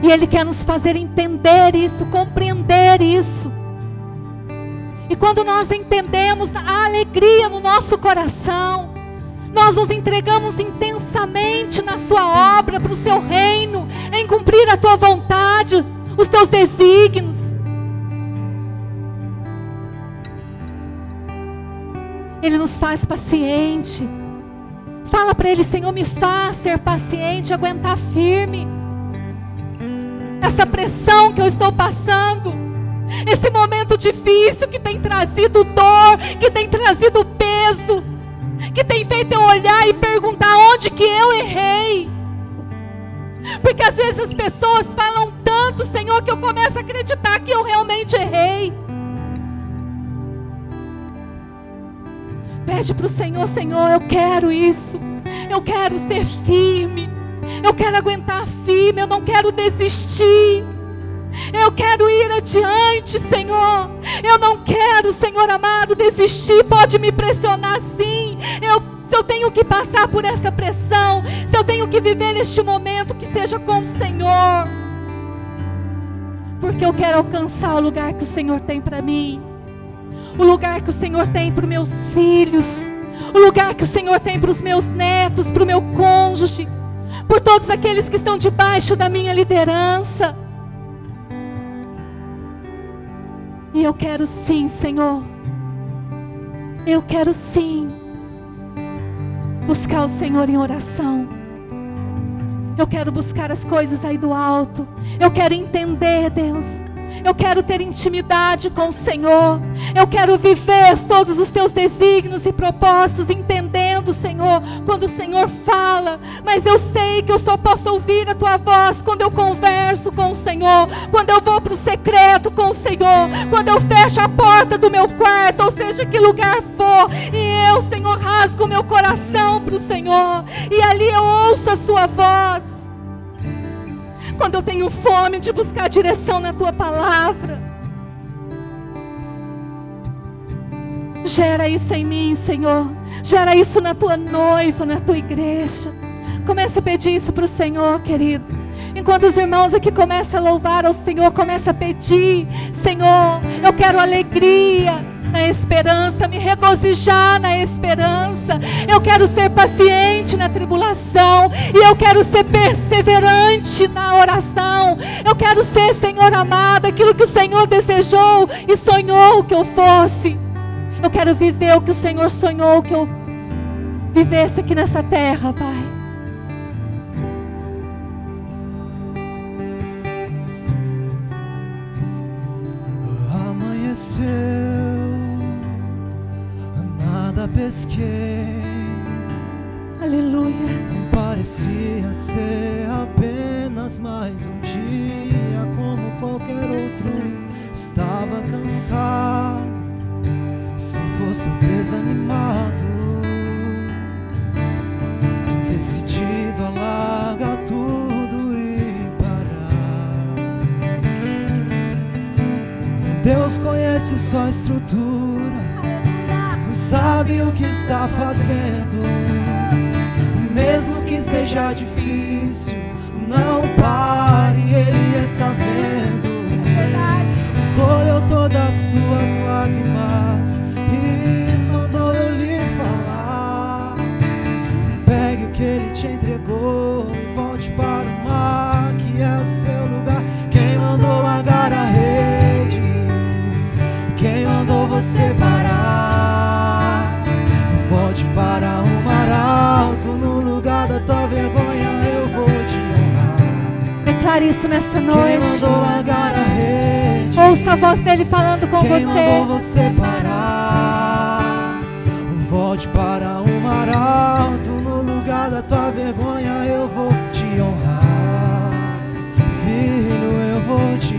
E Ele quer nos fazer entender isso, compreender isso. E quando nós entendemos a alegria no nosso coração, nós nos entregamos intensamente na Sua obra, para o Seu reino, em cumprir a Tua vontade, os Teus desígnios. Ele nos faz paciente. Fala para Ele, Senhor, me faz ser paciente, aguentar firme. Essa pressão que eu estou passando, esse momento difícil que tem trazido dor, que tem trazido peso, que tem feito eu olhar e perguntar onde que eu errei. Porque às vezes as pessoas falam tanto, Senhor, que eu começo a acreditar que eu realmente errei. Pede para o Senhor, Senhor, eu quero isso. Eu quero ser firme. Eu quero aguentar firme. Eu não quero desistir. Eu quero ir adiante, Senhor. Eu não quero, Senhor amado, desistir. Pode me pressionar sim. Eu, se eu tenho que passar por essa pressão, se eu tenho que viver neste momento, que seja com o Senhor. Porque eu quero alcançar o lugar que o Senhor tem para mim o lugar que o Senhor tem para os meus filhos, o lugar que o Senhor tem para os meus netos, para o meu cônjuge, por todos aqueles que estão debaixo da minha liderança. E eu quero sim, Senhor. Eu quero sim buscar o Senhor em oração. Eu quero buscar as coisas aí do alto. Eu quero entender, Deus eu quero ter intimidade com o Senhor. Eu quero viver todos os teus desígnios e propósitos, entendendo, Senhor, quando o Senhor fala. Mas eu sei que eu só posso ouvir a tua voz quando eu converso com o Senhor, quando eu vou para o secreto com o Senhor, quando eu fecho a porta do meu quarto, ou seja, que lugar for, e eu, Senhor, rasgo o meu coração para o Senhor, e ali eu ouço a sua voz quando eu tenho fome de buscar direção na tua palavra. Gera isso em mim, Senhor. Gera isso na tua noiva, na tua igreja. Comece a pedir isso para o Senhor, querido. Enquanto os irmãos aqui começam a louvar ao Senhor, começa a pedir, Senhor, eu quero alegria na esperança, me regozijar na esperança. Eu quero ser paciente na tribulação e eu quero ser perseverante na oração. Eu quero ser, Senhor amado, aquilo que o Senhor desejou e sonhou que eu fosse. Eu quero viver o que o Senhor sonhou que eu vivesse aqui nessa terra, Pai. Amanheceu nada pesquei. Aleluia. Parecia ser apenas mais um dia, como qualquer outro. Estava cansado, se fosses desanimado, decidido a largar tudo e parar. Deus conhece sua estrutura sabe o que está fazendo. Mesmo que seja difícil, não pare, Ele está vendo. Colheu todas as suas lágrimas e mandou eu lhe falar. Pegue o que Ele te entregou e volte para o mar, que é o seu lugar. Quem mandou largar a rede? Quem mandou você parar? Declare isso nesta noite. Quem mandou largar a rede? Ouça a voz dele falando com Quem você. mandou você parar? Volte para o mar alto, no lugar da tua vergonha eu vou te honrar. Filho, eu vou te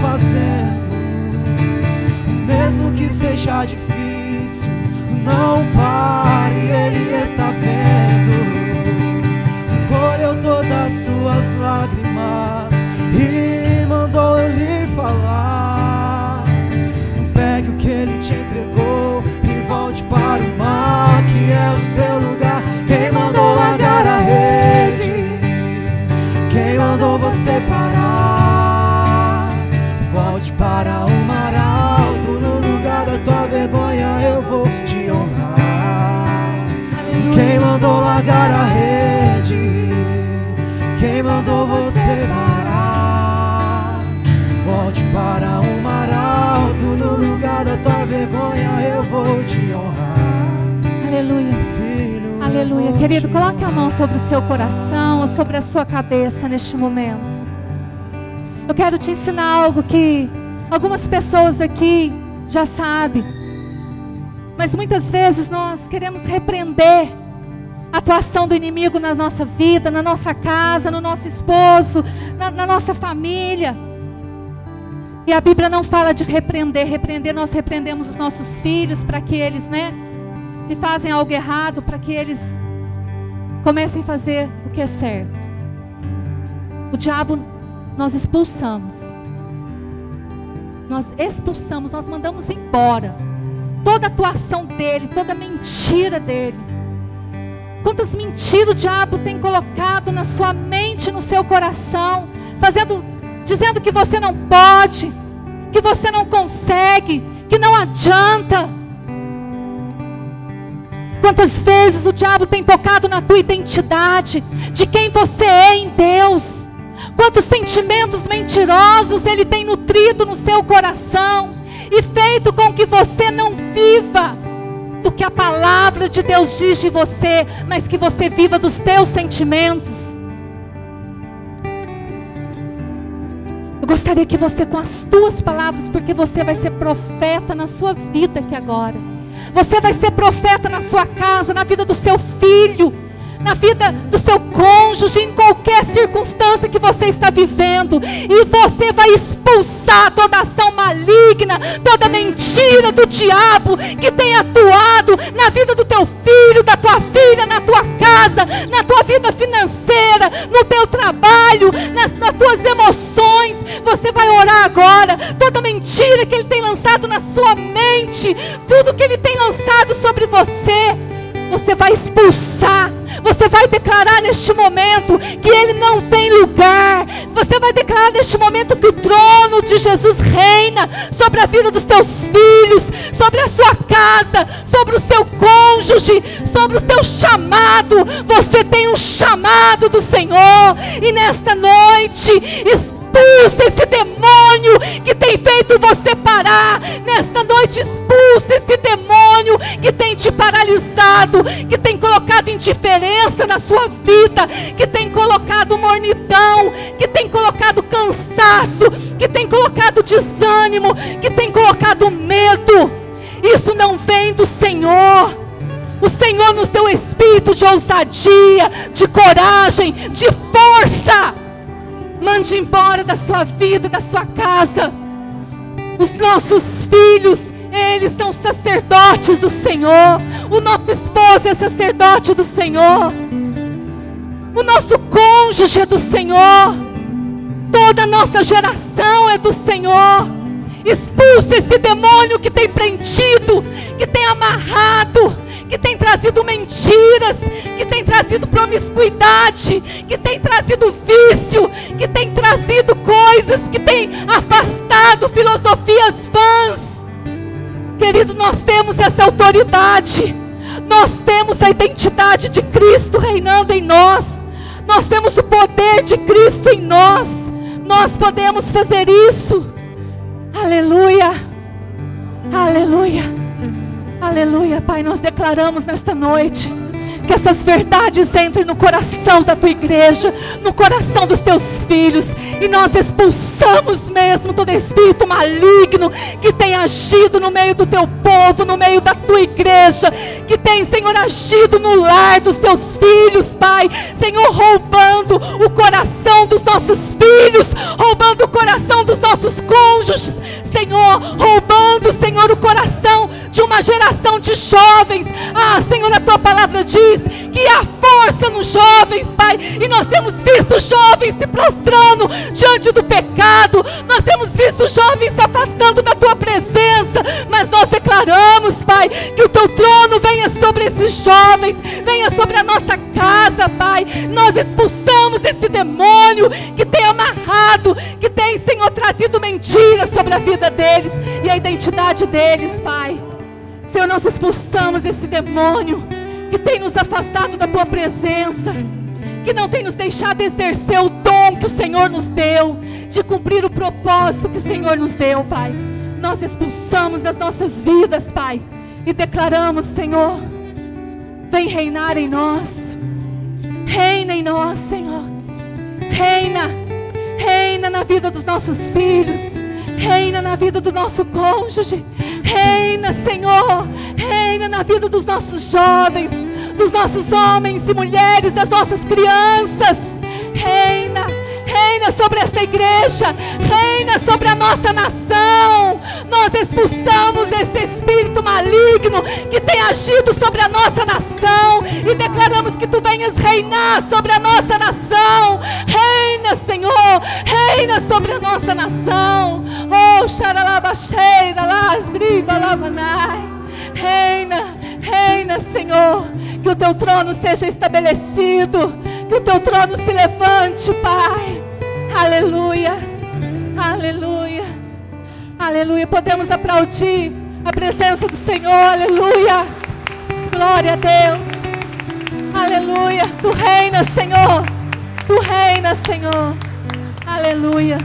fazendo. Mesmo que seja difícil, não pare, Ele está vendo. Colheu todas as suas lágrimas e mandou lhe falar. Pegue o que Ele te entregou e volte para o mar, que é o seu lugar. Sua cabeça neste momento. Eu quero te ensinar algo que algumas pessoas aqui já sabe. Mas muitas vezes nós queremos repreender a atuação do inimigo na nossa vida, na nossa casa, no nosso esposo, na, na nossa família. E a Bíblia não fala de repreender. Repreender, nós repreendemos os nossos filhos para que eles, né, se fazem algo errado, para que eles comecem a fazer o que é certo. O diabo nós expulsamos. Nós expulsamos, nós mandamos embora toda atuação dele, toda mentira dele. Quantas mentiras o diabo tem colocado na sua mente, no seu coração, fazendo, dizendo que você não pode, que você não consegue, que não adianta. Quantas vezes o diabo tem tocado na tua identidade, de quem você é em Deus. Quantos sentimentos mentirosos ele tem nutrido no seu coração e feito com que você não viva do que a palavra de Deus diz de você, mas que você viva dos teus sentimentos. Eu gostaria que você, com as tuas palavras, porque você vai ser profeta na sua vida aqui agora. Você vai ser profeta na sua casa, na vida do seu filho na vida do seu cônjuge, em qualquer circunstância que você está vivendo, e você vai expulsar toda ação maligna, toda mentira do diabo que tem atuado na vida do teu filho, da tua filha, na tua casa, na tua vida financeira, no teu trabalho, nas, nas tuas emoções. Você vai orar agora, toda mentira que ele tem lançado na sua mente, tudo que ele tem lançado sobre você, você vai expulsar você vai declarar neste momento que Ele não tem lugar. Você vai declarar neste momento que o trono de Jesus reina sobre a vida dos teus filhos, sobre a sua casa, sobre o seu cônjuge, sobre o teu chamado. Você tem um chamado do Senhor. E nesta noite, expulsa esse demônio que tem feito você parar. Nesta noite, expulsa esse demônio que tem te paralisado, que tem colocado indiferença na sua vida, que tem colocado mornidão, que tem colocado cansaço, que tem colocado desânimo, que tem colocado medo. Isso não vem do Senhor. O Senhor nos deu espírito de ousadia, de coragem, de força. Mande embora da sua vida, da sua casa. Os nossos filhos, eles são sacerdotes do Senhor. O nosso esposo é sacerdote do Senhor. O nosso cônjuge é do Senhor. Toda a nossa geração é do Senhor. Expulse esse demônio que tem prendido, que tem amarrado, que tem trazido mentiras, que tem trazido promiscuidade, que tem trazido vício, que tem trazido coisas, que tem afastado filosofias vãs. Querido, nós temos essa autoridade, nós temos a identidade de Cristo reinando em nós, nós temos o poder de Cristo em nós, nós podemos fazer isso. Aleluia, aleluia. Aleluia, Pai, nós declaramos nesta noite que essas verdades entrem no coração da tua igreja, no coração dos teus filhos, e nós expulsamos mesmo todo espírito maligno que tem agido no meio do teu povo, no meio da tua igreja, que tem, Senhor, agido no lar dos teus filhos, Pai, Senhor, roubando o coração dos nossos filhos, roubando o coração dos nossos cônjuges, Senhor, roubando, Senhor, o coração de uma geração de jovens. Ah, Senhor, a tua palavra diz que há força nos jovens, Pai, e nós temos visto jovens se prostrando diante do pecado, nós temos visto jovens se afastando da tua presença, mas nós declaramos, Pai, que o teu trono venha sobre esses jovens, venha sobre a nossa casa, Pai. Nós expulsamos esse demônio que tem Senhor, trazido mentiras sobre a vida deles e a identidade deles, Pai. Senhor, nós expulsamos esse demônio que tem nos afastado da tua presença, que não tem nos deixado exercer o dom que o Senhor nos deu, de cumprir o propósito que o Senhor nos deu, Pai. Nós expulsamos das nossas vidas, Pai, e declaramos, Senhor, vem reinar em nós, reina em nós, Senhor, reina, reina na vida dos nossos filhos, reina na vida do nosso cônjuge, Reina, Senhor. Reina na vida dos nossos jovens, dos nossos homens e mulheres, das nossas crianças. Reina, reina sobre esta igreja, reina sobre a nossa nação. Nós expulsamos esse espírito maligno que tem agido sobre a nossa nação e declaramos que tu venhas reinar sobre a nossa nação. Reina, Senhor, reina sobre a nossa nação. Oh, xaralabaxeira, lasriba, lamanai. Reina, reina, Senhor, que o teu trono seja estabelecido, que o teu trono se levante, Pai. Aleluia, aleluia, aleluia. Podemos aplaudir a presença do Senhor, aleluia. Glória a Deus, aleluia. Tu reina, Senhor, tu reina, Senhor, aleluia.